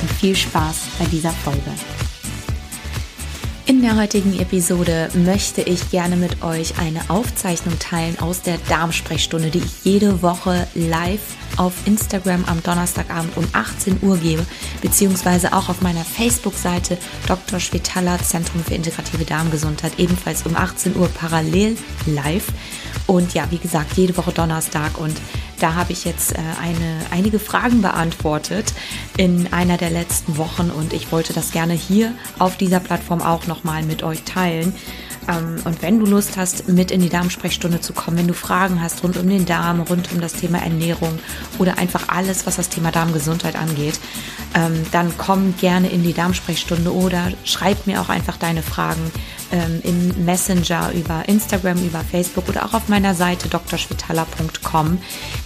und viel Spaß bei dieser Folge. In der heutigen Episode möchte ich gerne mit euch eine Aufzeichnung teilen aus der Darmsprechstunde, die ich jede Woche live auf Instagram am Donnerstagabend um 18 Uhr gebe, beziehungsweise auch auf meiner Facebook-Seite Dr. Schwetala Zentrum für integrative Darmgesundheit, ebenfalls um 18 Uhr parallel live. Und ja, wie gesagt, jede Woche Donnerstag und da habe ich jetzt äh, eine, einige Fragen beantwortet in einer der letzten Wochen und ich wollte das gerne hier auf dieser Plattform auch nochmal mit euch teilen. Ähm, und wenn du Lust hast, mit in die Darmsprechstunde zu kommen, wenn du Fragen hast rund um den Darm, rund um das Thema Ernährung oder einfach alles, was das Thema Darmgesundheit angeht, ähm, dann komm gerne in die Darmsprechstunde oder schreib mir auch einfach deine Fragen ähm, im Messenger über Instagram, über Facebook oder auch auf meiner Seite drschwitala.com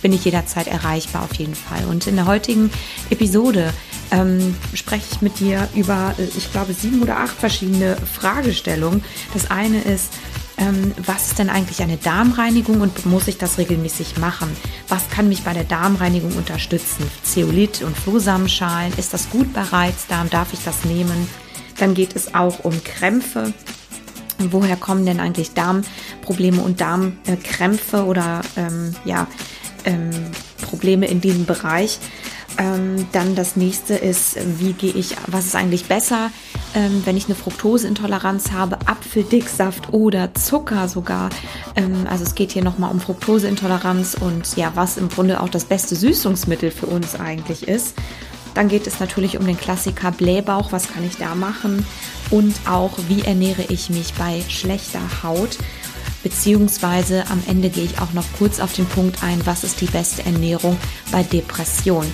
bin ich jederzeit erreichbar auf jeden Fall. Und in der heutigen Episode ähm, spreche ich mit dir über, äh, ich glaube, sieben oder acht verschiedene Fragestellungen. Das eine ist, ähm, was ist denn eigentlich eine Darmreinigung und muss ich das regelmäßig machen? Was kann mich bei der Darmreinigung unterstützen? Zeolit und Flohsamenschalen, ist das gut bei Reizdarm? Darf ich das nehmen? Dann geht es auch um Krämpfe. Woher kommen denn eigentlich Darmprobleme und Darmkrämpfe oder ähm, ja, ähm, Probleme in diesem Bereich? Ähm, dann das nächste ist, wie gehe ich, was ist eigentlich besser, ähm, wenn ich eine Fructoseintoleranz habe, Apfeldicksaft oder Zucker sogar. Ähm, also es geht hier nochmal um Fructoseintoleranz und ja, was im Grunde auch das beste Süßungsmittel für uns eigentlich ist. Dann geht es natürlich um den Klassiker Blähbauch, was kann ich da machen und auch, wie ernähre ich mich bei schlechter Haut. Beziehungsweise am Ende gehe ich auch noch kurz auf den Punkt ein, was ist die beste Ernährung bei Depression.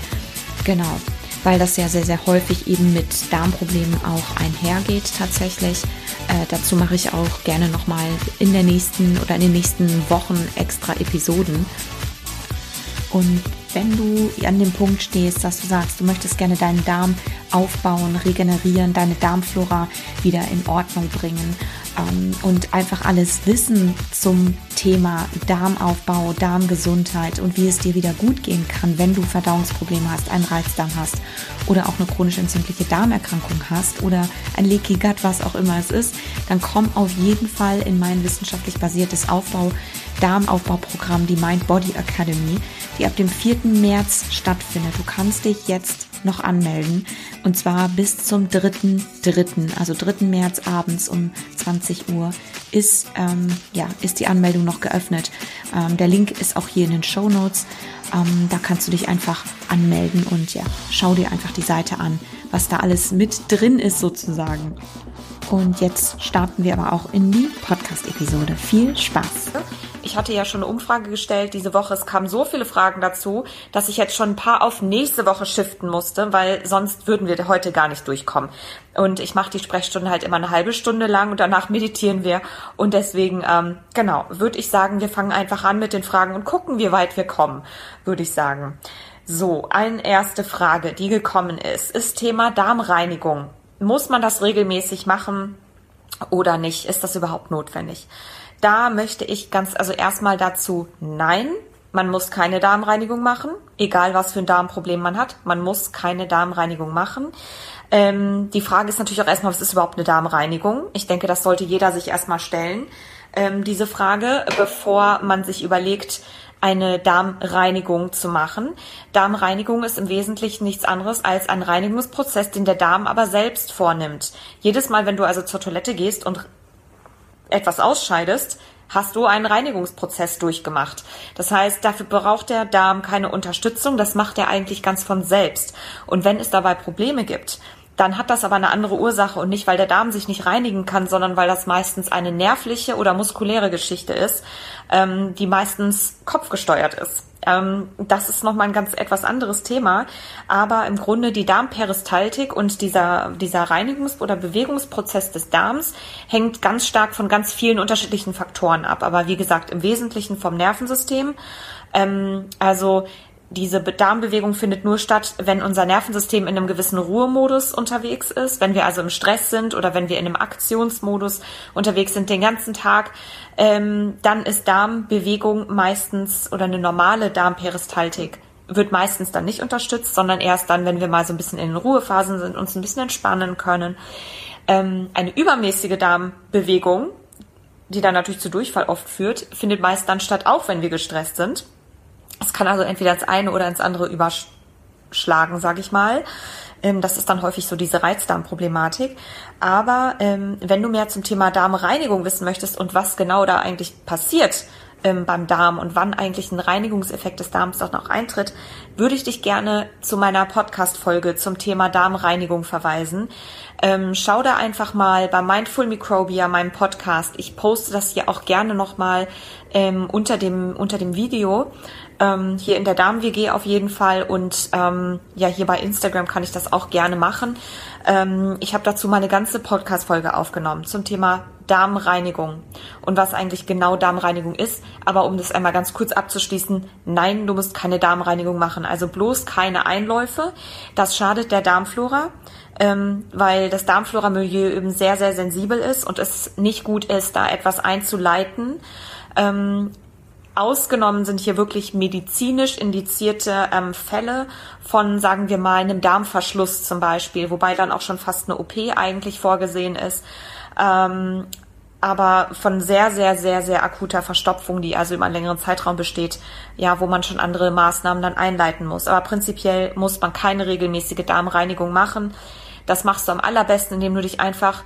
Genau, weil das ja sehr, sehr häufig eben mit Darmproblemen auch einhergeht tatsächlich. Äh, dazu mache ich auch gerne nochmal in der nächsten oder in den nächsten Wochen extra Episoden. Und wenn du an dem Punkt stehst, dass du sagst, du möchtest gerne deinen Darm aufbauen, regenerieren, deine Darmflora wieder in Ordnung bringen ähm, und einfach alles Wissen zum Thema Darmaufbau, Darmgesundheit und wie es dir wieder gut gehen kann, wenn du Verdauungsprobleme hast, einen Reizdarm hast oder auch eine chronisch entzündliche Darmerkrankung hast oder ein Leaky Gut, was auch immer es ist, dann komm auf jeden Fall in mein wissenschaftlich basiertes Aufbau Darmaufbauprogramm, die Mind Body Academy, die ab dem 4. März stattfindet. Du kannst dich jetzt noch anmelden und zwar bis zum 3.3., also 3. März abends um 20 Uhr ist, ähm, ja, ist die Anmeldung noch geöffnet. Ähm, der Link ist auch hier in den Show Notes. Ähm, da kannst du dich einfach anmelden und ja, schau dir einfach die Seite an, was da alles mit drin ist sozusagen. Und jetzt starten wir aber auch in die Podcast-Episode. Viel Spaß! Ich hatte ja schon eine Umfrage gestellt diese Woche. Es kamen so viele Fragen dazu, dass ich jetzt schon ein paar auf nächste Woche shiften musste, weil sonst würden wir heute gar nicht durchkommen. Und ich mache die Sprechstunde halt immer eine halbe Stunde lang und danach meditieren wir. Und deswegen, ähm, genau, würde ich sagen, wir fangen einfach an mit den Fragen und gucken, wie weit wir kommen, würde ich sagen. So, eine erste Frage, die gekommen ist, ist Thema Darmreinigung. Muss man das regelmäßig machen oder nicht? Ist das überhaupt notwendig? Da möchte ich ganz, also erstmal dazu nein. Man muss keine Darmreinigung machen, egal was für ein Darmproblem man hat. Man muss keine Darmreinigung machen. Ähm, die Frage ist natürlich auch erstmal, was ist überhaupt eine Darmreinigung? Ich denke, das sollte jeder sich erstmal stellen, ähm, diese Frage, bevor man sich überlegt, eine Darmreinigung zu machen. Darmreinigung ist im Wesentlichen nichts anderes als ein Reinigungsprozess, den der Darm aber selbst vornimmt. Jedes Mal, wenn du also zur Toilette gehst und etwas ausscheidest, hast du einen Reinigungsprozess durchgemacht. Das heißt, dafür braucht der Darm keine Unterstützung, das macht er eigentlich ganz von selbst. Und wenn es dabei Probleme gibt, dann hat das aber eine andere Ursache und nicht, weil der Darm sich nicht reinigen kann, sondern weil das meistens eine nervliche oder muskuläre Geschichte ist, ähm, die meistens kopfgesteuert ist. Ähm, das ist nochmal ein ganz etwas anderes Thema, aber im Grunde die Darmperistaltik und dieser, dieser Reinigungs- oder Bewegungsprozess des Darms hängt ganz stark von ganz vielen unterschiedlichen Faktoren ab, aber wie gesagt im Wesentlichen vom Nervensystem. Ähm, also diese Darmbewegung findet nur statt, wenn unser Nervensystem in einem gewissen Ruhemodus unterwegs ist, wenn wir also im Stress sind oder wenn wir in einem Aktionsmodus unterwegs sind den ganzen Tag, ähm, dann ist Darmbewegung meistens oder eine normale Darmperistaltik wird meistens dann nicht unterstützt, sondern erst dann, wenn wir mal so ein bisschen in den Ruhephasen sind, uns ein bisschen entspannen können. Ähm, eine übermäßige Darmbewegung, die dann natürlich zu Durchfall oft führt, findet meist dann statt, auch wenn wir gestresst sind. Es kann also entweder ins eine oder ins andere überschlagen, sage ich mal. Ähm, das ist dann häufig so diese Reizdarmproblematik. Aber ähm, wenn du mehr zum Thema Darmreinigung wissen möchtest und was genau da eigentlich passiert ähm, beim Darm und wann eigentlich ein Reinigungseffekt des Darms auch noch eintritt, würde ich dich gerne zu meiner Podcast-Folge zum Thema Darmreinigung verweisen. Ähm, schau da einfach mal bei Mindful Microbia, meinem Podcast. Ich poste das hier auch gerne nochmal ähm, unter dem unter dem Video ähm, hier in der Damen-WG auf jeden Fall und ähm, ja, hier bei Instagram kann ich das auch gerne machen. Ähm, ich habe dazu mal eine ganze Podcast-Folge aufgenommen zum Thema Darmreinigung und was eigentlich genau Darmreinigung ist. Aber um das einmal ganz kurz abzuschließen, nein, du musst keine Darmreinigung machen. Also bloß keine Einläufe. Das schadet der Darmflora, ähm, weil das Darmflora-Milieu eben sehr, sehr sensibel ist und es nicht gut ist, da etwas einzuleiten. Ähm, Ausgenommen sind hier wirklich medizinisch indizierte ähm, Fälle von, sagen wir mal, einem Darmverschluss zum Beispiel, wobei dann auch schon fast eine OP eigentlich vorgesehen ist. Ähm, aber von sehr, sehr, sehr, sehr akuter Verstopfung, die also über einen längeren Zeitraum besteht, ja, wo man schon andere Maßnahmen dann einleiten muss. Aber prinzipiell muss man keine regelmäßige Darmreinigung machen. Das machst du am allerbesten, indem du dich einfach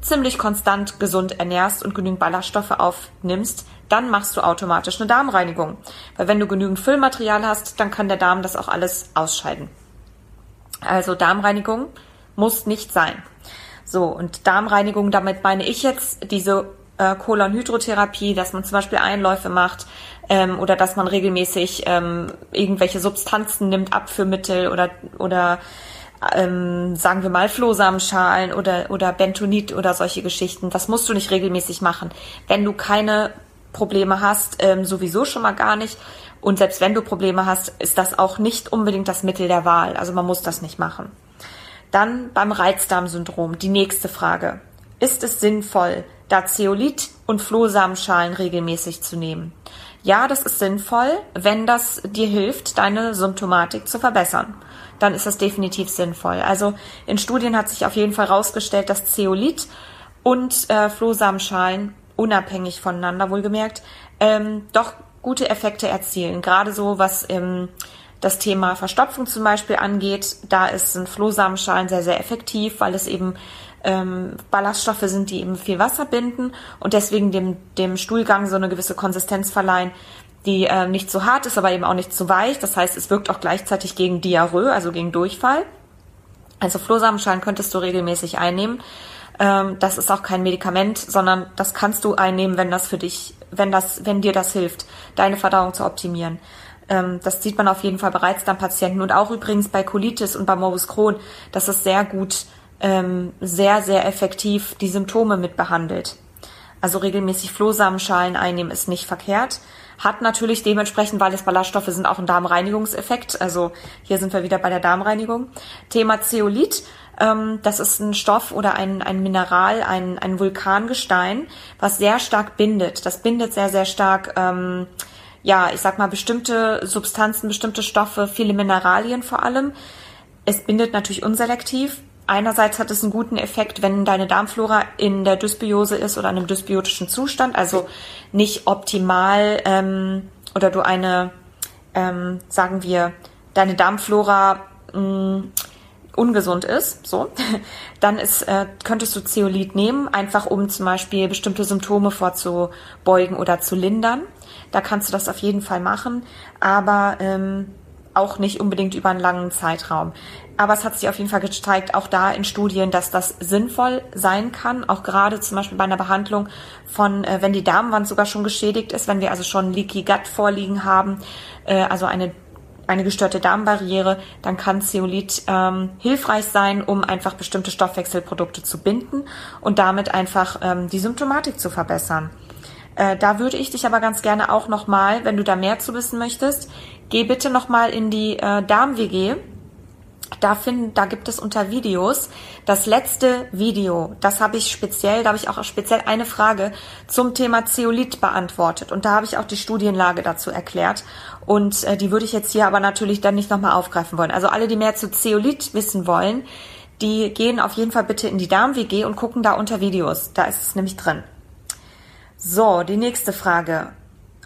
ziemlich konstant gesund ernährst und genügend Ballaststoffe aufnimmst, dann machst du automatisch eine Darmreinigung. Weil wenn du genügend Füllmaterial hast, dann kann der Darm das auch alles ausscheiden. Also Darmreinigung muss nicht sein. So, und Darmreinigung, damit meine ich jetzt diese äh, Kolonhydrotherapie, dass man zum Beispiel Einläufe macht ähm, oder dass man regelmäßig ähm, irgendwelche Substanzen nimmt, Abführmittel oder, oder ähm, sagen wir mal Flohsamenschalen oder, oder Bentonit oder solche Geschichten. Das musst du nicht regelmäßig machen. Wenn du keine Probleme hast, ähm, sowieso schon mal gar nicht. Und selbst wenn du Probleme hast, ist das auch nicht unbedingt das Mittel der Wahl. Also man muss das nicht machen. Dann beim Reizdarmsyndrom die nächste Frage. Ist es sinnvoll, da Zeolit und Flohsamenschalen regelmäßig zu nehmen? Ja, das ist sinnvoll, wenn das dir hilft, deine Symptomatik zu verbessern. Dann ist das definitiv sinnvoll. Also in Studien hat sich auf jeden Fall herausgestellt, dass Zeolit und äh, Flohsamenschalen unabhängig voneinander wohlgemerkt, ähm, doch gute Effekte erzielen. Gerade so, was ähm, das Thema Verstopfung zum Beispiel angeht, da ist ein Flohsamenschalen sehr, sehr effektiv, weil es eben ähm, Ballaststoffe sind, die eben viel Wasser binden und deswegen dem, dem Stuhlgang so eine gewisse Konsistenz verleihen, die äh, nicht zu hart ist, aber eben auch nicht zu weich. Das heißt, es wirkt auch gleichzeitig gegen Diarrhoe, also gegen Durchfall. Also Flohsamenschalen könntest du regelmäßig einnehmen. Ähm, das ist auch kein Medikament, sondern das kannst du einnehmen, wenn das für dich, wenn das, wenn dir das hilft, deine Verdauung zu optimieren. Ähm, das sieht man auf jeden Fall bereits beim Patienten und auch übrigens bei Colitis und bei Morbus Crohn, dass es sehr gut, ähm, sehr, sehr effektiv die Symptome mit behandelt. Also regelmäßig Flohsamenschalen einnehmen ist nicht verkehrt. Hat natürlich dementsprechend, weil es Ballaststoffe sind, auch einen Darmreinigungseffekt. Also hier sind wir wieder bei der Darmreinigung. Thema Zeolit. Ähm, das ist ein Stoff oder ein, ein Mineral, ein, ein Vulkangestein, was sehr stark bindet. Das bindet sehr, sehr stark, ähm, ja, ich sag mal, bestimmte Substanzen, bestimmte Stoffe, viele Mineralien vor allem. Es bindet natürlich unselektiv. Einerseits hat es einen guten Effekt, wenn deine Darmflora in der Dysbiose ist oder in einem dysbiotischen Zustand, also nicht optimal ähm, oder du eine, ähm, sagen wir, deine Darmflora mh, mm, ungesund ist, so, dann ist, äh, könntest du Zeolit nehmen, einfach um zum Beispiel bestimmte Symptome vorzubeugen oder zu lindern. Da kannst du das auf jeden Fall machen. Aber ähm, auch nicht unbedingt über einen langen Zeitraum. Aber es hat sich auf jeden Fall gezeigt, auch da in Studien, dass das sinnvoll sein kann, auch gerade zum Beispiel bei einer Behandlung von, äh, wenn die Darmwand sogar schon geschädigt ist, wenn wir also schon Leaky Gut vorliegen haben, äh, also eine eine gestörte Darmbarriere, dann kann Zeolit ähm, hilfreich sein, um einfach bestimmte Stoffwechselprodukte zu binden und damit einfach ähm, die Symptomatik zu verbessern. Äh, da würde ich dich aber ganz gerne auch nochmal, wenn du da mehr zu wissen möchtest, geh bitte nochmal in die äh, Darm-WG. Da, finden, da gibt es unter Videos das letzte Video. Das habe ich speziell, da habe ich auch speziell eine Frage zum Thema Zeolit beantwortet. Und da habe ich auch die Studienlage dazu erklärt. Und äh, die würde ich jetzt hier aber natürlich dann nicht nochmal aufgreifen wollen. Also alle, die mehr zu Zeolit wissen wollen, die gehen auf jeden Fall bitte in die Darm-WG und gucken da unter Videos. Da ist es nämlich drin. So, die nächste Frage.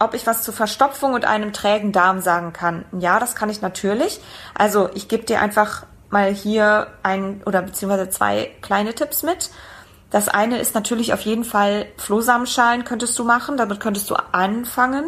Ob ich was zu Verstopfung und einem trägen Darm sagen kann? Ja, das kann ich natürlich. Also ich gebe dir einfach mal hier ein oder beziehungsweise zwei kleine Tipps mit. Das eine ist natürlich auf jeden Fall Flohsamenschalen könntest du machen, damit könntest du anfangen.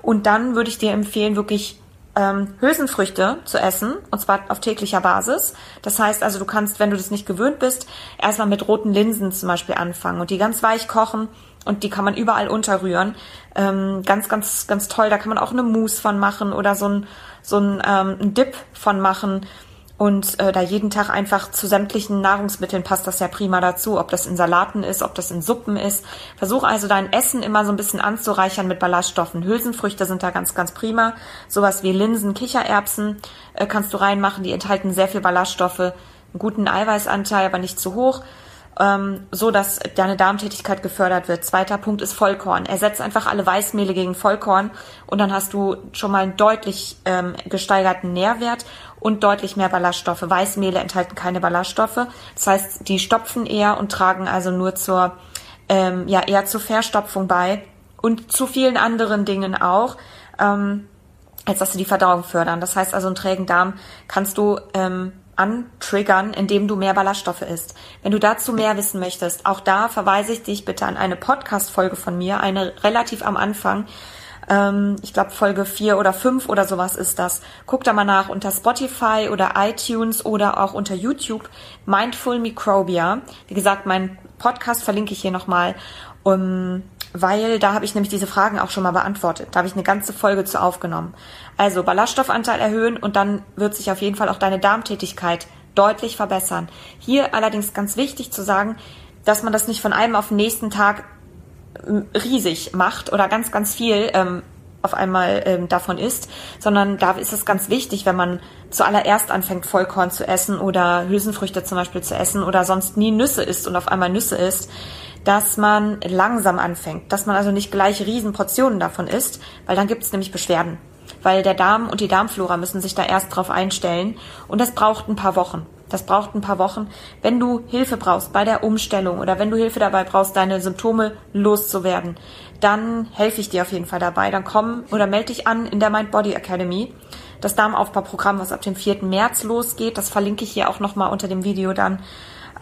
Und dann würde ich dir empfehlen, wirklich ähm, Hülsenfrüchte zu essen, und zwar auf täglicher Basis. Das heißt also, du kannst, wenn du das nicht gewöhnt bist, erstmal mit roten Linsen zum Beispiel anfangen und die ganz weich kochen und die kann man überall unterrühren. Ähm, ganz, ganz, ganz toll. Da kann man auch eine Mousse von machen oder so ein, so ein, ähm, ein Dip von machen. Und äh, da jeden Tag einfach zu sämtlichen Nahrungsmitteln passt das ja prima dazu, ob das in Salaten ist, ob das in Suppen ist. Versuch also dein Essen immer so ein bisschen anzureichern mit Ballaststoffen. Hülsenfrüchte sind da ganz, ganz prima. Sowas wie Linsen, Kichererbsen äh, kannst du reinmachen. Die enthalten sehr viel Ballaststoffe, einen guten Eiweißanteil, aber nicht zu hoch ähm, so dass deine Darmtätigkeit gefördert wird. Zweiter Punkt ist Vollkorn. Ersetz einfach alle Weißmehle gegen Vollkorn und dann hast du schon mal einen deutlich ähm, gesteigerten Nährwert und deutlich mehr Ballaststoffe. Weißmehle enthalten keine Ballaststoffe. Das heißt, die stopfen eher und tragen also nur zur, ähm, ja, eher zur Verstopfung bei und zu vielen anderen Dingen auch. Ähm, als dass sie die Verdauung fördern. Das heißt also, einen trägen Darm kannst du ähm, antriggern, indem du mehr Ballaststoffe isst. Wenn du dazu mehr wissen möchtest, auch da verweise ich dich bitte an eine Podcast-Folge von mir, eine relativ am Anfang. Ähm, ich glaube Folge 4 oder 5 oder sowas ist das. Guck da mal nach unter Spotify oder iTunes oder auch unter YouTube Mindful Microbia. Wie gesagt, mein Podcast verlinke ich hier nochmal. Um, weil da habe ich nämlich diese Fragen auch schon mal beantwortet. Da habe ich eine ganze Folge zu aufgenommen. Also Ballaststoffanteil erhöhen und dann wird sich auf jeden Fall auch deine Darmtätigkeit deutlich verbessern. Hier allerdings ganz wichtig zu sagen, dass man das nicht von einem auf den nächsten Tag ähm, riesig macht oder ganz, ganz viel ähm, auf einmal ähm, davon isst, sondern da ist es ganz wichtig, wenn man zuallererst anfängt, Vollkorn zu essen oder Hülsenfrüchte zum Beispiel zu essen oder sonst nie Nüsse isst und auf einmal Nüsse isst, dass man langsam anfängt, dass man also nicht gleich Riesenportionen davon isst, weil dann gibt es nämlich Beschwerden. Weil der Darm und die Darmflora müssen sich da erst drauf einstellen und das braucht ein paar Wochen. Das braucht ein paar Wochen. Wenn du Hilfe brauchst bei der Umstellung oder wenn du Hilfe dabei brauchst, deine Symptome loszuwerden, dann helfe ich dir auf jeden Fall dabei. Dann komm oder melde dich an in der Mind Body Academy. Das Darmaufbauprogramm, was ab dem 4. März losgeht, das verlinke ich hier auch nochmal unter dem Video dann.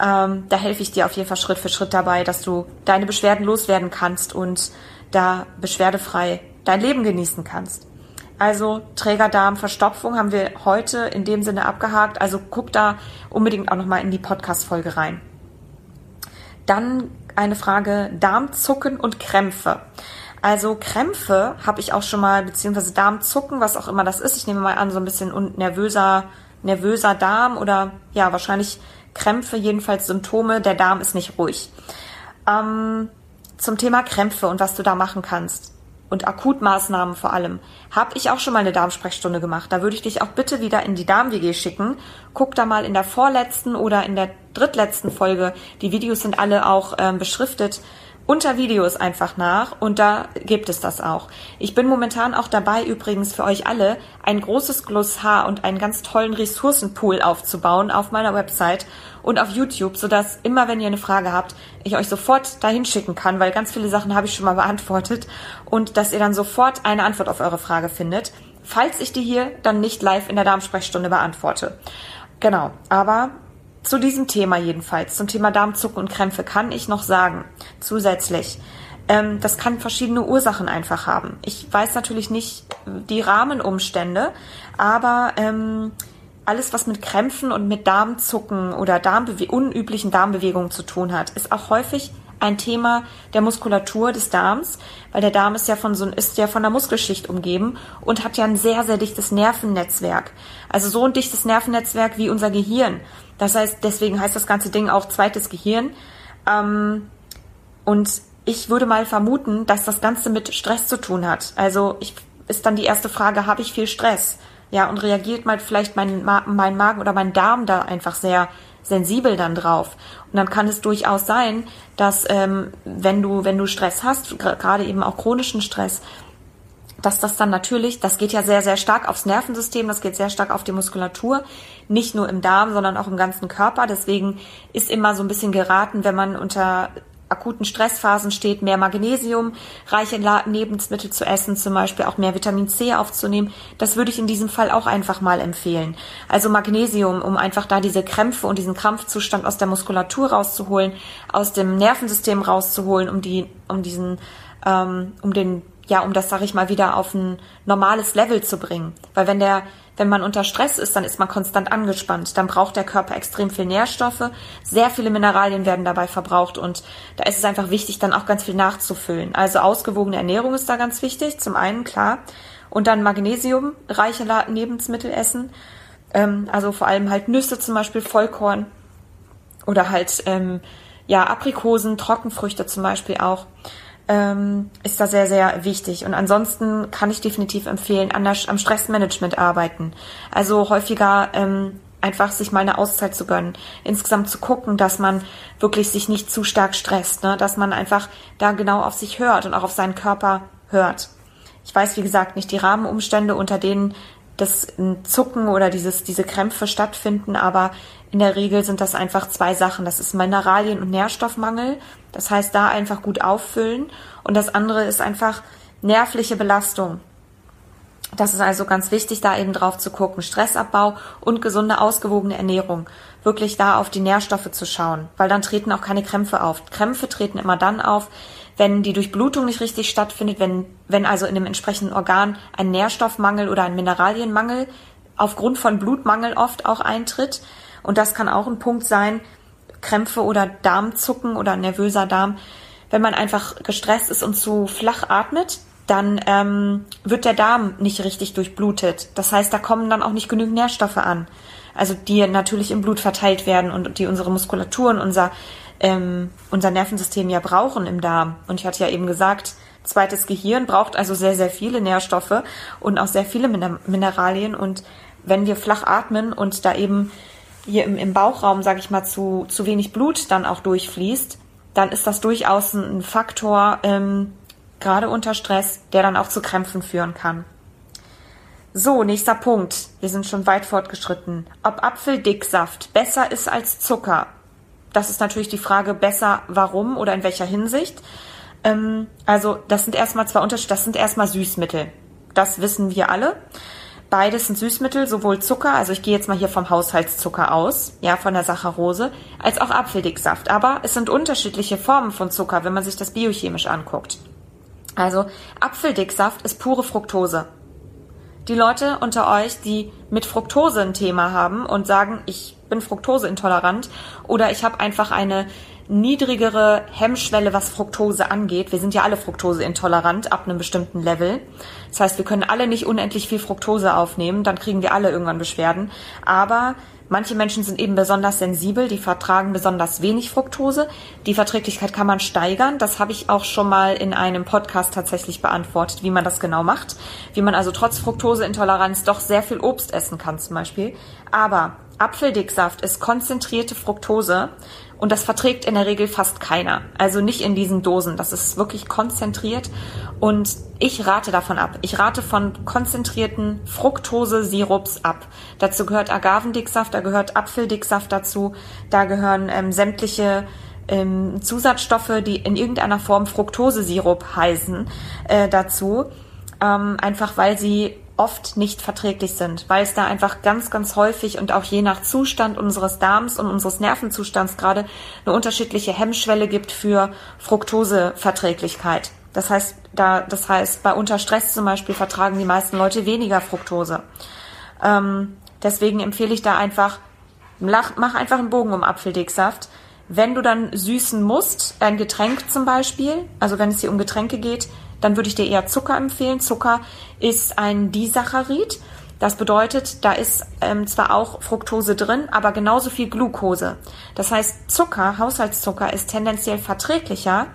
Ähm, da helfe ich dir auf jeden Fall Schritt für Schritt dabei, dass du deine Beschwerden loswerden kannst und da beschwerdefrei dein Leben genießen kannst. Also Trägerdarmverstopfung haben wir heute in dem Sinne abgehakt. Also guck da unbedingt auch nochmal in die Podcast-Folge rein. Dann eine Frage Darmzucken und Krämpfe. Also Krämpfe habe ich auch schon mal, beziehungsweise Darmzucken, was auch immer das ist. Ich nehme mal an, so ein bisschen nervöser, nervöser Darm oder ja, wahrscheinlich Krämpfe, jedenfalls Symptome. Der Darm ist nicht ruhig. Ähm, zum Thema Krämpfe und was du da machen kannst und Akutmaßnahmen vor allem, habe ich auch schon mal eine Darmsprechstunde gemacht. Da würde ich dich auch bitte wieder in die Darm-WG schicken. Guck da mal in der vorletzten oder in der drittletzten Folge. Die Videos sind alle auch ähm, beschriftet unter Videos einfach nach und da gibt es das auch. Ich bin momentan auch dabei, übrigens für euch alle, ein großes Glossar und einen ganz tollen Ressourcenpool aufzubauen auf meiner Website und auf YouTube, sodass immer, wenn ihr eine Frage habt, ich euch sofort dahin schicken kann, weil ganz viele Sachen habe ich schon mal beantwortet und dass ihr dann sofort eine Antwort auf eure Frage findet, falls ich die hier dann nicht live in der Darmsprechstunde beantworte. Genau, aber zu diesem Thema jedenfalls, zum Thema Darmzucken und Krämpfe, kann ich noch sagen, zusätzlich, Ähm, das kann verschiedene Ursachen einfach haben. Ich weiß natürlich nicht die Rahmenumstände, aber ähm, alles, was mit Krämpfen und mit Darmzucken oder Darmbewe unüblichen Darmbewegungen zu tun hat, ist auch häufig ein Thema der Muskulatur des Darms, weil der Darm ist ja von so ist ja von der Muskelschicht umgeben und hat ja ein sehr sehr dichtes Nervennetzwerk. Also so ein dichtes Nervennetzwerk wie unser Gehirn. Das heißt, deswegen heißt das ganze Ding auch zweites Gehirn. Ähm, und ich würde mal vermuten, dass das Ganze mit Stress zu tun hat. Also ich, ist dann die erste Frage, habe ich viel Stress? Ja, und reagiert mal vielleicht mein, mein Magen oder mein Darm da einfach sehr sensibel dann drauf. Und dann kann es durchaus sein, dass ähm, wenn du wenn du Stress hast, gerade eben auch chronischen Stress, dass das dann natürlich, das geht ja sehr sehr stark aufs Nervensystem, das geht sehr stark auf die Muskulatur, nicht nur im Darm, sondern auch im ganzen Körper. Deswegen ist immer so ein bisschen geraten, wenn man unter akuten Stressphasen steht, mehr Magnesium, reiche Lebensmittel zu essen, zum Beispiel auch mehr Vitamin C aufzunehmen. Das würde ich in diesem Fall auch einfach mal empfehlen. Also Magnesium, um einfach da diese Krämpfe und diesen Krampfzustand aus der Muskulatur rauszuholen, aus dem Nervensystem rauszuholen, um die, um diesen, ähm, um den, ja, um das, sag ich mal, wieder auf ein normales Level zu bringen. Weil wenn der wenn man unter Stress ist, dann ist man konstant angespannt. Dann braucht der Körper extrem viel Nährstoffe. Sehr viele Mineralien werden dabei verbraucht und da ist es einfach wichtig, dann auch ganz viel nachzufüllen. Also ausgewogene Ernährung ist da ganz wichtig. Zum einen, klar. Und dann Magnesium, reiche Lebensmittel essen. Ähm, also vor allem halt Nüsse zum Beispiel, Vollkorn oder halt, ähm, ja, Aprikosen, Trockenfrüchte zum Beispiel auch ähm, ist da sehr, sehr wichtig. Und ansonsten kann ich definitiv empfehlen, an der, am Stressmanagement arbeiten. Also häufiger ähm, einfach sich mal eine Auszeit zu gönnen. Insgesamt zu gucken, dass man wirklich sich nicht zu stark stresst, ne? dass man einfach da genau auf sich hört und auch auf seinen Körper hört. Ich weiß, wie gesagt, nicht die Rahmenumstände, unter denen das Zucken oder dieses, diese Krämpfe stattfinden, aber in der Regel sind das einfach zwei Sachen. Das ist Mineralien- und Nährstoffmangel. Das heißt, da einfach gut auffüllen. Und das andere ist einfach nervliche Belastung. Das ist also ganz wichtig, da eben drauf zu gucken. Stressabbau und gesunde, ausgewogene Ernährung. Wirklich da auf die Nährstoffe zu schauen, weil dann treten auch keine Krämpfe auf. Krämpfe treten immer dann auf, wenn die Durchblutung nicht richtig stattfindet, wenn, wenn also in dem entsprechenden Organ ein Nährstoffmangel oder ein Mineralienmangel aufgrund von Blutmangel oft auch eintritt. Und das kann auch ein Punkt sein, Krämpfe oder Darmzucken oder nervöser Darm. Wenn man einfach gestresst ist und zu flach atmet, dann ähm, wird der Darm nicht richtig durchblutet. Das heißt, da kommen dann auch nicht genügend Nährstoffe an. Also die natürlich im Blut verteilt werden und die unsere Muskulatur und unser, ähm, unser Nervensystem ja brauchen im Darm. Und ich hatte ja eben gesagt, zweites Gehirn braucht also sehr, sehr viele Nährstoffe und auch sehr viele Mineralien. Und wenn wir flach atmen und da eben hier im, im Bauchraum, sage ich mal, zu, zu wenig Blut dann auch durchfließt, dann ist das durchaus ein, Faktor, ähm, gerade unter Stress, der dann auch zu Krämpfen führen kann. So, nächster Punkt. Wir sind schon weit fortgeschritten. Ob Apfeldicksaft besser ist als Zucker? Das ist natürlich die Frage, besser warum oder in welcher Hinsicht. Ähm, also, das sind erstmal zwei Unterschiede. Das sind erstmal Süßmittel. Das wissen wir alle. Beides sind Süßmittel, sowohl Zucker, also ich gehe jetzt mal hier vom Haushaltszucker aus, ja, von der Saccharose, als auch Apfeldicksaft. Aber es sind unterschiedliche Formen von Zucker, wenn man sich das biochemisch anguckt. Also Apfeldicksaft ist pure Fructose. Die Leute unter euch, die mit Fructose ein Thema haben und sagen, ich bin fruktoseintolerant oder ich habe einfach eine niedrigere Hemmschwelle, was Fructose angeht. Wir sind ja alle fruktoseintolerant ab einem bestimmten Level. Das heißt, wir können alle nicht unendlich viel Fructose aufnehmen, dann kriegen wir alle irgendwann Beschwerden. Aber manche Menschen sind eben besonders sensibel, die vertragen besonders wenig Fructose. Die Verträglichkeit kann man steigern. Das habe ich auch schon mal in einem Podcast tatsächlich beantwortet, wie man das genau macht. Wie man also trotz Fructoseintoleranz doch sehr viel Obst essen kann zum Beispiel. Aber Apfeldicksaft ist konzentrierte Fructose und das verträgt in der Regel fast keiner. Also nicht in diesen Dosen. Das ist wirklich konzentriert. Und ich rate davon ab. Ich rate von konzentrierten Fructose-Sirups ab. Dazu gehört Agavendicksaft, da gehört Apfeldicksaft dazu. Da gehören ähm, sämtliche ähm, Zusatzstoffe, die in irgendeiner Form Fructose-Sirup heißen, äh, dazu. Ähm, einfach weil sie oft nicht verträglich sind, weil es da einfach ganz, ganz häufig und auch je nach Zustand unseres Darms und unseres Nervenzustands gerade eine unterschiedliche Hemmschwelle gibt für Fructoseverträglichkeit. Das heißt, da, das heißt, bei Unterstress zum Beispiel vertragen die meisten Leute weniger Fructose. Ähm, deswegen empfehle ich da einfach, mach einfach einen Bogen um Apfeldicksaft. Wenn du dann süßen musst, ein Getränk zum Beispiel, also wenn es hier um Getränke geht, dann würde ich dir eher Zucker empfehlen. Zucker ist ein Disaccharid. Das bedeutet, da ist ähm, zwar auch Fructose drin, aber genauso viel Glucose. Das heißt, Zucker, Haushaltszucker, ist tendenziell verträglicher,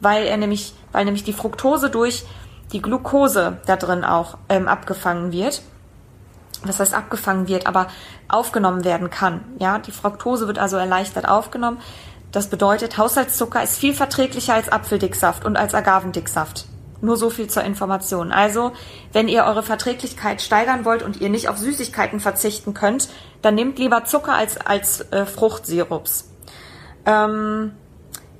weil er nämlich, weil nämlich die Fructose durch die Glucose da drin auch ähm, abgefangen wird. Was heißt abgefangen wird, aber aufgenommen werden kann. Ja, die Fructose wird also erleichtert aufgenommen. Das bedeutet, Haushaltszucker ist viel verträglicher als Apfeldicksaft und als Agavendicksaft. Nur so viel zur Information. Also, wenn ihr eure Verträglichkeit steigern wollt und ihr nicht auf Süßigkeiten verzichten könnt, dann nehmt lieber Zucker als, als äh, Fruchtsirups. Ähm,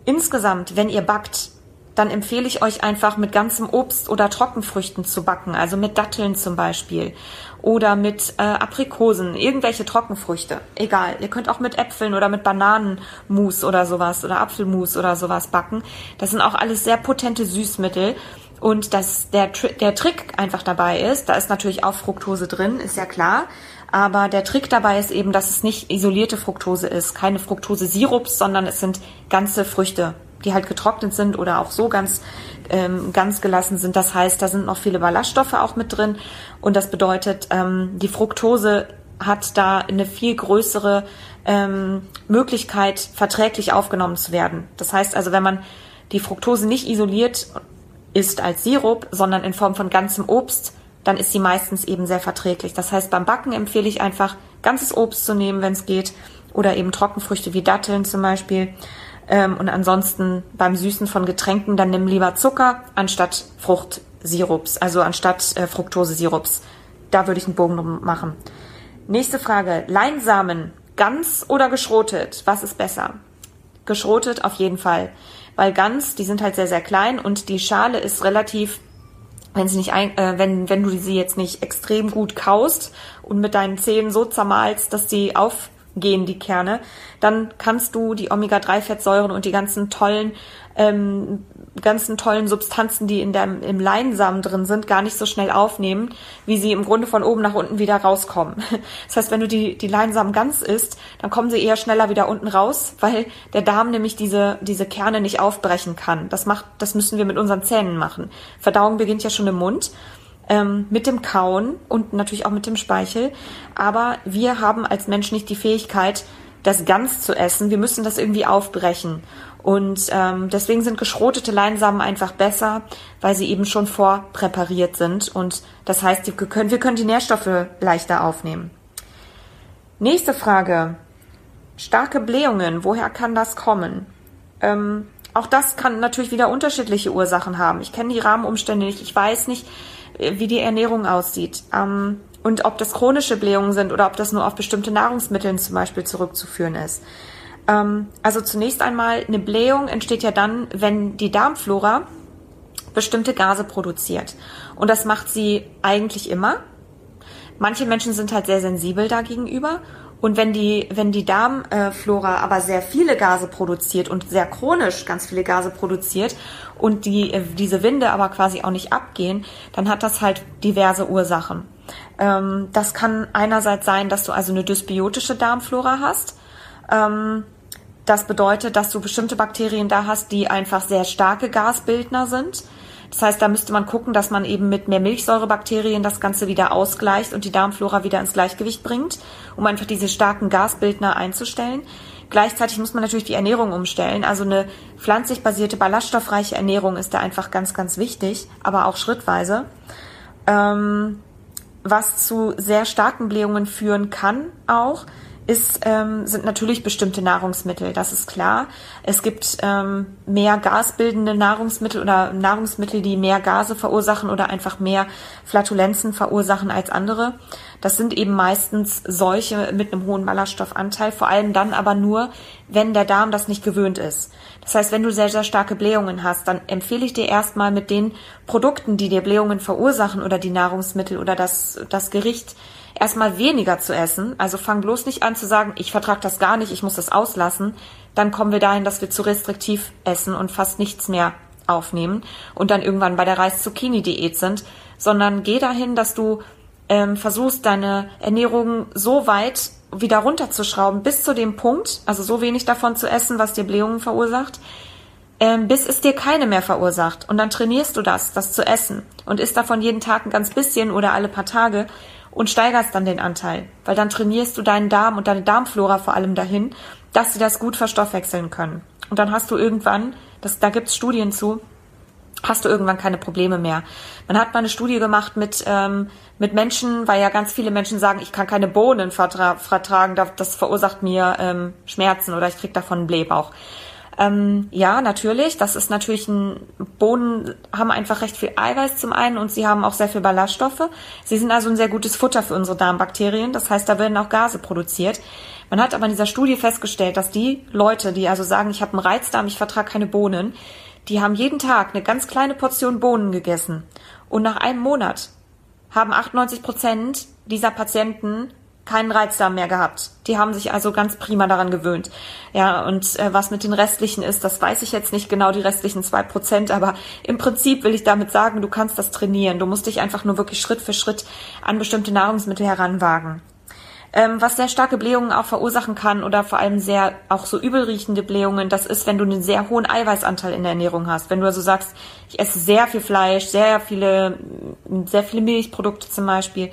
insgesamt, wenn ihr backt, dann empfehle ich euch einfach mit ganzem Obst oder Trockenfrüchten zu backen, also mit Datteln zum Beispiel oder mit äh, Aprikosen, irgendwelche Trockenfrüchte, egal. Ihr könnt auch mit Äpfeln oder mit Bananenmus oder sowas oder Apfelmus oder sowas backen. Das sind auch alles sehr potente Süßmittel und dass der, der Trick einfach dabei ist, da ist natürlich auch Fructose drin, ist ja klar. Aber der Trick dabei ist eben, dass es nicht isolierte Fructose ist, keine Fructose-Sirups, sondern es sind ganze Früchte, die halt getrocknet sind oder auch so ganz, ähm, ganz gelassen sind. Das heißt, da sind noch viele Ballaststoffe auch mit drin. Und das bedeutet, ähm, die Fructose hat da eine viel größere ähm, Möglichkeit, verträglich aufgenommen zu werden. Das heißt also, wenn man die Fructose nicht isoliert isst als Sirup, sondern in Form von ganzem Obst, dann ist sie meistens eben sehr verträglich. Das heißt, beim Backen empfehle ich einfach, ganzes Obst zu nehmen, wenn es geht, oder eben Trockenfrüchte wie Datteln zum Beispiel. Ähm, und ansonsten beim Süßen von Getränken, dann nimm lieber Zucker anstatt Fruchtsirups, also anstatt äh, Fructose-Sirups. Da würde ich einen Bogen drum machen. Nächste Frage. Leinsamen, ganz oder geschrotet? Was ist besser? Geschrotet auf jeden Fall weil Gans, die sind halt sehr, sehr klein und die Schale ist relativ wenn sie nicht ein, äh, wenn wenn du sie jetzt nicht extrem gut kaust und mit deinen Zähnen so zermalst, dass sie aufgehen die Kerne, dann kannst du die Omega-3-Fettsäuren und die ganzen tollen ähm, ganzen tollen Substanzen, die in der, im Leinsamen drin sind, gar nicht so schnell aufnehmen, wie sie im Grunde von oben nach unten wieder rauskommen. Das heißt, wenn du die, die Leinsamen ganz isst, dann kommen sie eher schneller wieder unten raus, weil der Darm nämlich diese, diese Kerne nicht aufbrechen kann. Das macht, das müssen wir mit unseren Zähnen machen. Verdauung beginnt ja schon im Mund. Ähm, mit dem Kauen und natürlich auch mit dem Speichel. Aber wir haben als Mensch nicht die Fähigkeit, das ganz zu essen. Wir müssen das irgendwie aufbrechen. Und ähm, deswegen sind geschrotete Leinsamen einfach besser, weil sie eben schon vorpräpariert sind. Und das heißt, wir können, wir können die Nährstoffe leichter aufnehmen. Nächste Frage. Starke Blähungen, woher kann das kommen? Ähm, auch das kann natürlich wieder unterschiedliche Ursachen haben. Ich kenne die Rahmenumstände nicht. Ich weiß nicht, äh, wie die Ernährung aussieht. Ähm, und ob das chronische Blähungen sind oder ob das nur auf bestimmte Nahrungsmittel zum Beispiel zurückzuführen ist. Ähm, also zunächst einmal, eine Blähung entsteht ja dann, wenn die Darmflora bestimmte Gase produziert. Und das macht sie eigentlich immer. Manche Menschen sind halt sehr sensibel dagegenüber. Und wenn die, wenn die Darmflora aber sehr viele Gase produziert und sehr chronisch ganz viele Gase produziert und die, äh, diese Winde aber quasi auch nicht abgehen, dann hat das halt diverse Ursachen. Ähm, das kann einerseits sein, dass du also eine dysbiotische Darmflora hast. Ähm, das bedeutet, dass du bestimmte Bakterien da hast, die einfach sehr starke Gasbildner sind. Das heißt, da müsste man gucken, dass man eben mit mehr Milchsäurebakterien das Ganze wieder ausgleicht und die Darmflora wieder ins Gleichgewicht bringt, um einfach diese starken Gasbildner einzustellen. Gleichzeitig muss man natürlich die Ernährung umstellen. Also eine pflanzlich basierte, ballaststoffreiche Ernährung ist da einfach ganz, ganz wichtig, aber auch schrittweise. Ähm, was zu sehr starken Blähungen führen kann auch, ist, ähm, sind natürlich bestimmte Nahrungsmittel, das ist klar. Es gibt ähm, mehr gasbildende Nahrungsmittel oder Nahrungsmittel, die mehr Gase verursachen oder einfach mehr Flatulenzen verursachen als andere. Das sind eben meistens solche mit einem hohen Ballaststoffanteil, vor allem dann aber nur, wenn der Darm das nicht gewöhnt ist. Das heißt, wenn du sehr, sehr starke Blähungen hast, dann empfehle ich dir erstmal mit den Produkten, die dir Blähungen verursachen oder die Nahrungsmittel oder das, das Gericht, erstmal weniger zu essen. Also fang bloß nicht an zu sagen, ich vertrage das gar nicht, ich muss das auslassen. Dann kommen wir dahin, dass wir zu restriktiv essen und fast nichts mehr aufnehmen und dann irgendwann bei der Reis-Zucchini-Diät sind, sondern geh dahin, dass du ähm, versuchst, deine Ernährung so weit wieder runterzuschrauben, bis zu dem Punkt, also so wenig davon zu essen, was dir Blähungen verursacht, ähm, bis es dir keine mehr verursacht. Und dann trainierst du das, das zu essen und isst davon jeden Tag ein ganz bisschen oder alle paar Tage und steigerst dann den Anteil, weil dann trainierst du deinen Darm und deine Darmflora vor allem dahin, dass sie das gut verstoffwechseln können. Und dann hast du irgendwann, das, da gibt's Studien zu, hast du irgendwann keine Probleme mehr. Man hat mal eine Studie gemacht mit, ähm, mit Menschen, weil ja ganz viele Menschen sagen, ich kann keine Bohnen vertra vertragen, das verursacht mir ähm, Schmerzen oder ich krieg davon einen Blähbauch. Ähm, ja, natürlich. Das ist natürlich ein, Bohnen haben einfach recht viel Eiweiß zum einen und sie haben auch sehr viel Ballaststoffe. Sie sind also ein sehr gutes Futter für unsere Darmbakterien. Das heißt, da werden auch Gase produziert. Man hat aber in dieser Studie festgestellt, dass die Leute, die also sagen, ich habe einen Reizdarm, ich vertrage keine Bohnen, die haben jeden Tag eine ganz kleine Portion Bohnen gegessen. Und nach einem Monat haben 98 Prozent dieser Patienten keinen Reizdarm mehr gehabt. Die haben sich also ganz prima daran gewöhnt. Ja, und äh, was mit den restlichen ist, das weiß ich jetzt nicht genau, die restlichen zwei Prozent, aber im Prinzip will ich damit sagen, du kannst das trainieren. Du musst dich einfach nur wirklich Schritt für Schritt an bestimmte Nahrungsmittel heranwagen. Ähm, was sehr starke Blähungen auch verursachen kann oder vor allem sehr auch so übelriechende Blähungen, das ist, wenn du einen sehr hohen Eiweißanteil in der Ernährung hast. Wenn du also sagst, ich esse sehr viel Fleisch, sehr viele, sehr viele Milchprodukte zum Beispiel.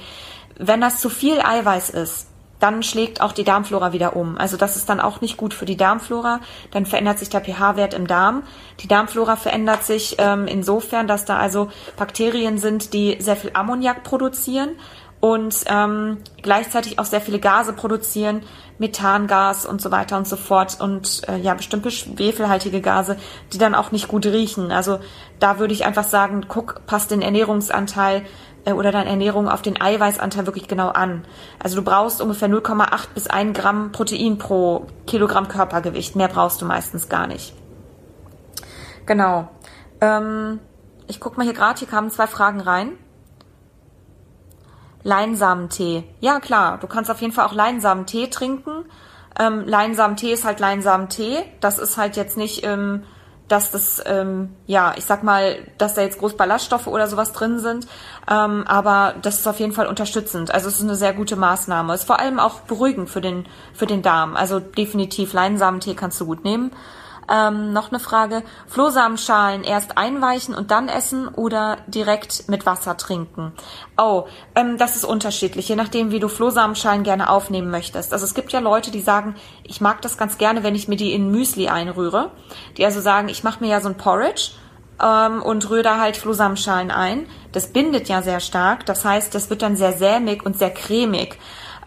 Wenn das zu viel Eiweiß ist, dann schlägt auch die Darmflora wieder um. Also das ist dann auch nicht gut für die Darmflora. Dann verändert sich der pH-Wert im Darm. Die Darmflora verändert sich ähm, insofern, dass da also Bakterien sind, die sehr viel Ammoniak produzieren und ähm, gleichzeitig auch sehr viele Gase produzieren, Methangas und so weiter und so fort und äh, ja bestimmte schwefelhaltige Gase, die dann auch nicht gut riechen. Also da würde ich einfach sagen, guck, passt den Ernährungsanteil äh, oder deine Ernährung auf den Eiweißanteil wirklich genau an. Also du brauchst ungefähr 0,8 bis 1 Gramm Protein pro Kilogramm Körpergewicht. Mehr brauchst du meistens gar nicht. Genau. Ähm, ich guck mal hier gerade, hier kamen zwei Fragen rein. Leinsamentee. Ja, klar, du kannst auf jeden Fall auch Leinsamentee trinken. Ähm, Leinsamentee ist halt Leinsamentee. Das ist halt jetzt nicht, ähm, dass das, ähm, ja, ich sag mal, dass da jetzt groß Ballaststoffe oder sowas drin sind. Ähm, aber das ist auf jeden Fall unterstützend. Also es ist eine sehr gute Maßnahme. Ist vor allem auch beruhigend für den, für den Darm. Also definitiv Leinsamentee kannst du gut nehmen. Ähm, noch eine Frage. Flohsamenschalen erst einweichen und dann essen oder direkt mit Wasser trinken? Oh, ähm, das ist unterschiedlich, je nachdem, wie du Flohsamenschalen gerne aufnehmen möchtest. Also es gibt ja Leute, die sagen, ich mag das ganz gerne, wenn ich mir die in Müsli einrühre. Die also sagen, ich mache mir ja so ein Porridge ähm, und rühre da halt Flohsamenschalen ein. Das bindet ja sehr stark. Das heißt, das wird dann sehr sämig und sehr cremig.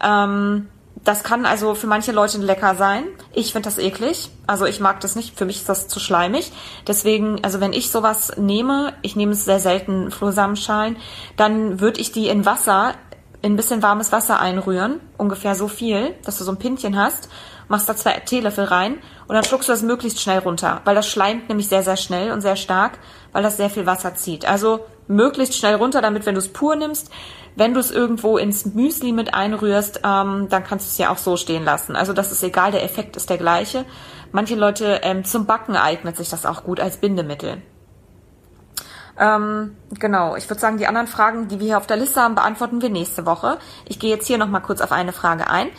Ähm, das kann also für manche Leute lecker sein. Ich finde das eklig. Also ich mag das nicht. Für mich ist das zu schleimig. Deswegen, also wenn ich sowas nehme, ich nehme es sehr selten Flohsamenschalen, dann würde ich die in Wasser, in ein bisschen warmes Wasser einrühren. Ungefähr so viel, dass du so ein Pintchen hast. Machst da zwei Teelöffel rein und dann schluckst du das möglichst schnell runter. Weil das schleimt nämlich sehr, sehr schnell und sehr stark, weil das sehr viel Wasser zieht. Also möglichst schnell runter, damit wenn du es pur nimmst, wenn du es irgendwo ins Müsli mit einrührst, ähm, dann kannst du es ja auch so stehen lassen. Also das ist egal, der Effekt ist der gleiche. Manche Leute ähm, zum Backen eignet sich das auch gut als Bindemittel. Ähm, genau, ich würde sagen, die anderen Fragen, die wir hier auf der Liste haben, beantworten wir nächste Woche. Ich gehe jetzt hier nochmal kurz auf eine Frage ein.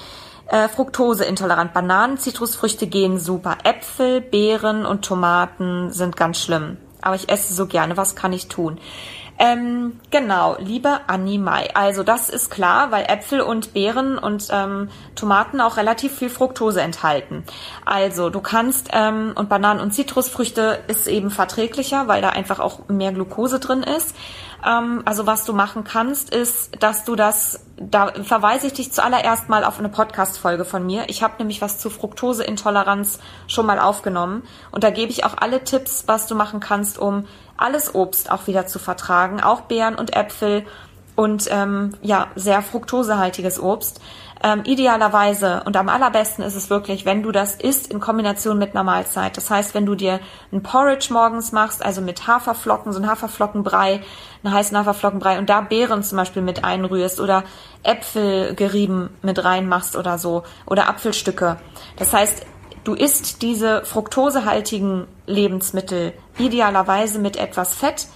Äh, Fructoseintolerant. Bananen, Zitrusfrüchte gehen super. Äpfel, Beeren und Tomaten sind ganz schlimm. Aber ich esse so gerne. Was kann ich tun? Ähm, genau, liebe Anni Mai. Also das ist klar, weil Äpfel und Beeren und ähm, Tomaten auch relativ viel Fructose enthalten. Also du kannst ähm, und Bananen und Zitrusfrüchte ist eben verträglicher, weil da einfach auch mehr Glucose drin ist. Ähm, also was du machen kannst, ist, dass du das, da verweise ich dich zuallererst mal auf eine Podcast-Folge von mir. Ich habe nämlich was zu Fructoseintoleranz schon mal aufgenommen und da gebe ich auch alle Tipps, was du machen kannst, um alles Obst auch wieder zu vertragen, auch Beeren und Äpfel und ähm, ja sehr fruktosehaltiges Obst. Ähm, idealerweise und am allerbesten ist es wirklich, wenn du das isst in Kombination mit einer Mahlzeit. Das heißt, wenn du dir ein Porridge morgens machst, also mit Haferflocken, so ein Haferflockenbrei, einen heißen Haferflockenbrei und da Beeren zum Beispiel mit einrührst oder Äpfel gerieben mit reinmachst oder so oder Apfelstücke. Das heißt, du isst diese fruktosehaltigen Lebensmittel idealerweise mit etwas Fett,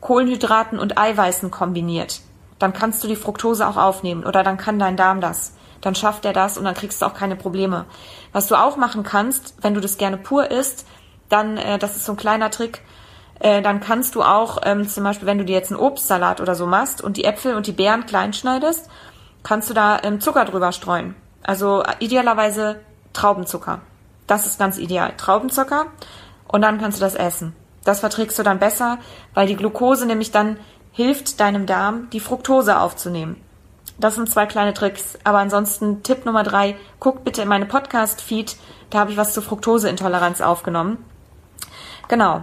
Kohlenhydraten und Eiweißen kombiniert. Dann kannst du die Fructose auch aufnehmen oder dann kann dein Darm das dann schafft er das und dann kriegst du auch keine Probleme. Was du auch machen kannst, wenn du das gerne pur isst, dann, äh, das ist so ein kleiner Trick, äh, dann kannst du auch, ähm, zum Beispiel, wenn du dir jetzt einen Obstsalat oder so machst und die Äpfel und die Beeren klein schneidest, kannst du da ähm, Zucker drüber streuen. Also äh, idealerweise Traubenzucker. Das ist ganz ideal. Traubenzucker und dann kannst du das essen. Das verträgst du dann besser, weil die Glucose nämlich dann hilft deinem Darm, die Fructose aufzunehmen. Das sind zwei kleine Tricks. Aber ansonsten Tipp Nummer drei, guckt bitte in meine Podcast-Feed. Da habe ich was zur Fructoseintoleranz aufgenommen. Genau.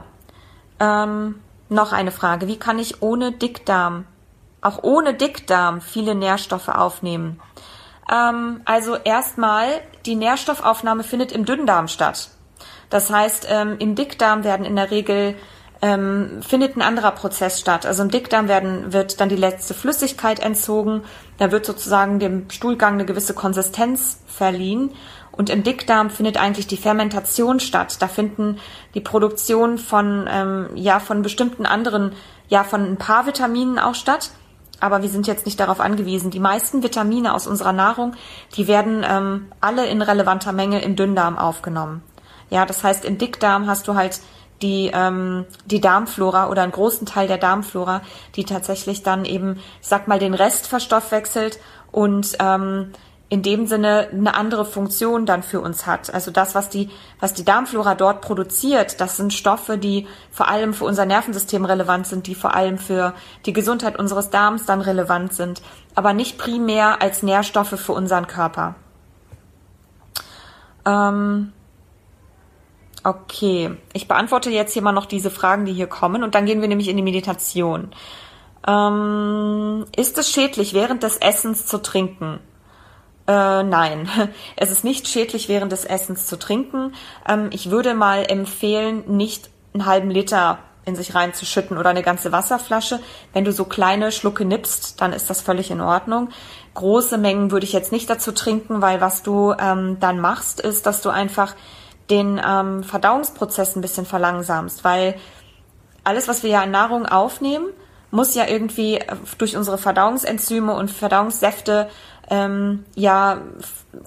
Ähm, noch eine Frage. Wie kann ich ohne Dickdarm, auch ohne Dickdarm, viele Nährstoffe aufnehmen? Ähm, also erstmal, die Nährstoffaufnahme findet im Dünndarm statt. Das heißt, ähm, im Dickdarm werden in der Regel ähm, findet ein anderer Prozess statt. Also im Dickdarm werden, wird dann die letzte Flüssigkeit entzogen. Da wird sozusagen dem Stuhlgang eine gewisse Konsistenz verliehen. Und im Dickdarm findet eigentlich die Fermentation statt. Da finden die Produktion von, ähm, ja, von bestimmten anderen, ja, von ein paar Vitaminen auch statt. Aber wir sind jetzt nicht darauf angewiesen. Die meisten Vitamine aus unserer Nahrung, die werden ähm, alle in relevanter Menge im Dünndarm aufgenommen. Ja, das heißt, im Dickdarm hast du halt die, ähm, die Darmflora oder einen großen Teil der Darmflora, die tatsächlich dann eben, sag mal, den Rest verstoffwechselt und ähm, in dem Sinne eine andere Funktion dann für uns hat. Also das, was die, was die Darmflora dort produziert, das sind Stoffe, die vor allem für unser Nervensystem relevant sind, die vor allem für die Gesundheit unseres Darms dann relevant sind, aber nicht primär als Nährstoffe für unseren Körper. Ähm, Okay, ich beantworte jetzt hier mal noch diese Fragen, die hier kommen und dann gehen wir nämlich in die Meditation. Ähm, ist es schädlich, während des Essens zu trinken? Äh, nein, es ist nicht schädlich, während des Essens zu trinken. Ähm, ich würde mal empfehlen, nicht einen halben Liter in sich reinzuschütten oder eine ganze Wasserflasche. Wenn du so kleine Schlucke nippst, dann ist das völlig in Ordnung. Große Mengen würde ich jetzt nicht dazu trinken, weil was du ähm, dann machst, ist, dass du einfach den ähm, Verdauungsprozess ein bisschen verlangsamst, weil alles, was wir ja an Nahrung aufnehmen, muss ja irgendwie äh, durch unsere Verdauungsenzyme und Verdauungssäfte ähm, ja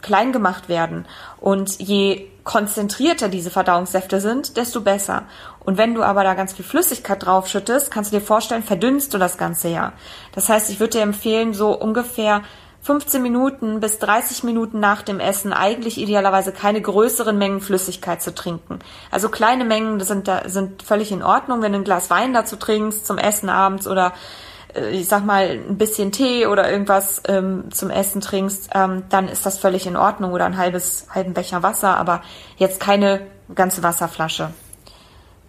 klein gemacht werden. Und je konzentrierter diese Verdauungssäfte sind, desto besser. Und wenn du aber da ganz viel Flüssigkeit draufschüttest, kannst du dir vorstellen, verdünnst du das Ganze ja. Das heißt, ich würde dir empfehlen, so ungefähr 15 Minuten bis 30 Minuten nach dem Essen eigentlich idealerweise keine größeren Mengen Flüssigkeit zu trinken. Also kleine Mengen sind, da, sind völlig in Ordnung, wenn du ein Glas Wein dazu trinkst zum Essen abends oder äh, ich sag mal ein bisschen Tee oder irgendwas ähm, zum Essen trinkst, ähm, dann ist das völlig in Ordnung oder ein halbes halben Becher Wasser, aber jetzt keine ganze Wasserflasche.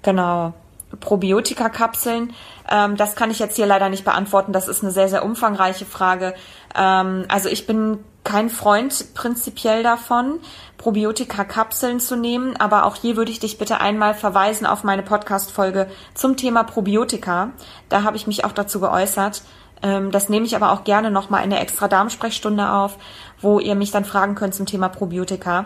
Genau. Probiotika-Kapseln. Ähm, das kann ich jetzt hier leider nicht beantworten. Das ist eine sehr, sehr umfangreiche Frage. Ähm, also ich bin kein Freund prinzipiell davon, Probiotika-Kapseln zu nehmen, aber auch hier würde ich dich bitte einmal verweisen auf meine Podcast-Folge zum Thema Probiotika. Da habe ich mich auch dazu geäußert. Ähm, das nehme ich aber auch gerne nochmal in der extra Darmsprechstunde auf, wo ihr mich dann fragen könnt zum Thema Probiotika.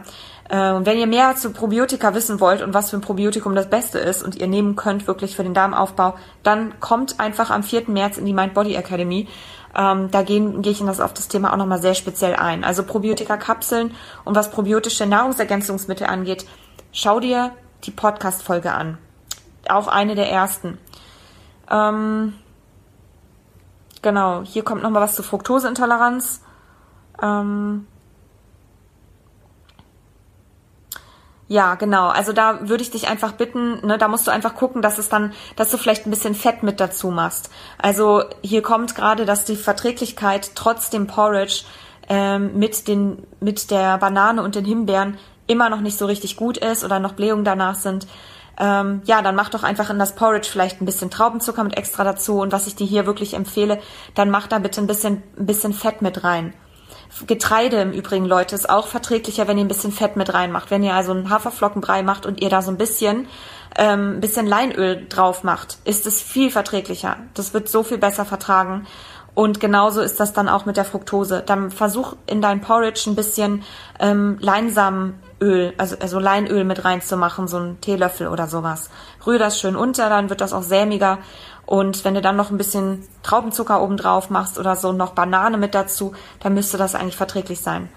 Und wenn ihr mehr zu Probiotika wissen wollt und was für ein Probiotikum das Beste ist und ihr nehmen könnt wirklich für den Darmaufbau, dann kommt einfach am 4. März in die Mind Body Academy. Ähm, da gehe geh ich in das, auf das Thema auch nochmal sehr speziell ein. Also Probiotika-Kapseln und was probiotische Nahrungsergänzungsmittel angeht, schau dir die Podcast-Folge an. Auch eine der ersten. Ähm, genau, hier kommt nochmal was zu Fructoseintoleranz. Ähm, Ja, genau. Also da würde ich dich einfach bitten, ne, da musst du einfach gucken, dass es dann, dass du vielleicht ein bisschen Fett mit dazu machst. Also hier kommt gerade, dass die Verträglichkeit trotz dem Porridge ähm, mit den, mit der Banane und den Himbeeren immer noch nicht so richtig gut ist oder noch Blähungen danach sind. Ähm, ja, dann mach doch einfach in das Porridge vielleicht ein bisschen Traubenzucker mit extra dazu. Und was ich dir hier wirklich empfehle, dann mach da bitte ein bisschen, ein bisschen Fett mit rein. Getreide im Übrigen, Leute, ist auch verträglicher, wenn ihr ein bisschen Fett mit reinmacht. Wenn ihr also einen Haferflockenbrei macht und ihr da so ein bisschen, ähm, bisschen Leinöl drauf macht, ist es viel verträglicher. Das wird so viel besser vertragen. Und genauso ist das dann auch mit der Fructose. Dann versuch in dein Porridge ein bisschen ähm, Leinsamenöl, also, also Leinöl mit reinzumachen, so einen Teelöffel oder sowas. Rühr das schön unter, dann wird das auch sämiger und wenn du dann noch ein bisschen Traubenzucker oben drauf machst oder so noch Banane mit dazu, dann müsste das eigentlich verträglich sein.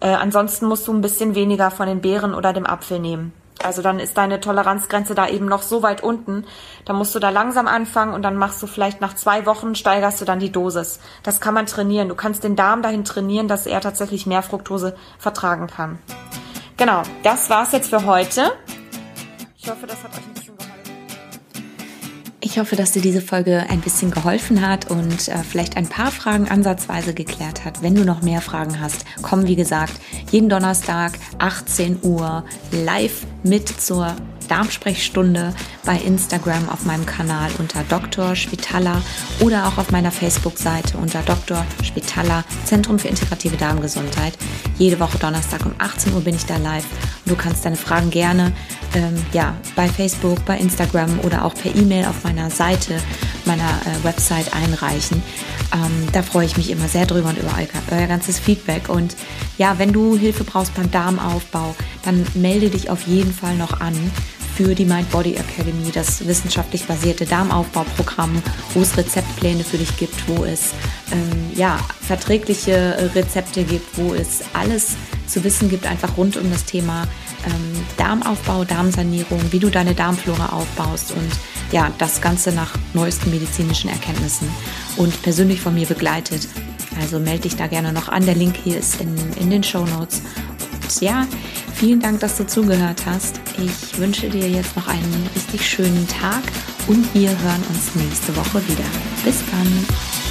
Äh, ansonsten musst du ein bisschen weniger von den Beeren oder dem Apfel nehmen. Also dann ist deine Toleranzgrenze da eben noch so weit unten. Da musst du da langsam anfangen und dann machst du vielleicht nach zwei Wochen steigerst du dann die Dosis. Das kann man trainieren. Du kannst den Darm dahin trainieren, dass er tatsächlich mehr Fructose vertragen kann. Genau, das war's jetzt für heute. Ich hoffe, das hat euch ich hoffe, dass dir diese Folge ein bisschen geholfen hat und äh, vielleicht ein paar Fragen ansatzweise geklärt hat. Wenn du noch mehr Fragen hast, komm wie gesagt jeden Donnerstag 18 Uhr live mit zur Darmsprechstunde bei Instagram auf meinem Kanal unter Dr. Spitaler oder auch auf meiner Facebook-Seite unter Dr. Spitaler Zentrum für integrative Darmgesundheit. Jede Woche Donnerstag um 18 Uhr bin ich da live du kannst deine Fragen gerne ähm, ja, bei Facebook, bei Instagram oder auch per E-Mail auf meiner Seite, meiner äh, Website einreichen. Ähm, da freue ich mich immer sehr drüber und über euer, euer ganzes Feedback. Und ja, wenn du Hilfe brauchst beim Darmaufbau, dann melde dich auf jeden Fall noch an für die Mind Body Academy, das wissenschaftlich basierte Darmaufbauprogramm, wo es Rezeptpläne für dich gibt, wo es ähm, ja, verträgliche Rezepte gibt, wo es alles zu wissen gibt, einfach rund um das Thema ähm, Darmaufbau, Darmsanierung, wie du deine Darmflora aufbaust und ja, das Ganze nach neuesten medizinischen Erkenntnissen und persönlich von mir begleitet. Also melde dich da gerne noch an. Der Link hier ist in, in den Show Notes. Ja, vielen Dank, dass du zugehört hast. Ich wünsche dir jetzt noch einen richtig schönen Tag und wir hören uns nächste Woche wieder. Bis dann.